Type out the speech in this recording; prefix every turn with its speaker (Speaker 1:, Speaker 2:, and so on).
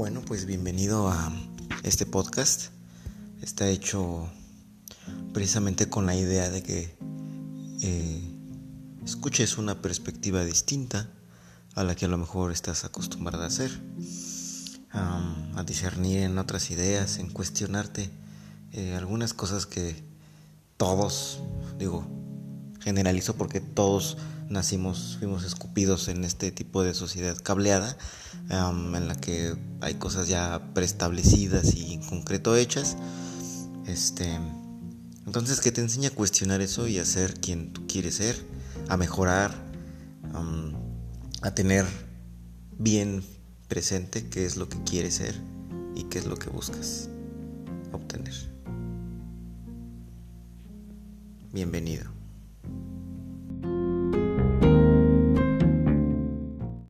Speaker 1: Bueno, pues bienvenido a este podcast. Está hecho precisamente con la idea de que eh, escuches una perspectiva distinta a la que a lo mejor estás acostumbrada a hacer, a discernir en otras ideas, en cuestionarte eh, algunas cosas que todos, digo, generalizo porque todos nacimos, fuimos escupidos en este tipo de sociedad cableada, en la que hay cosas ya preestablecidas y en concreto hechas. Este, entonces que te enseña a cuestionar eso y a ser quien tú quieres ser, a mejorar, a tener bien presente qué es lo que quieres ser y qué es lo que buscas obtener. Bienvenido.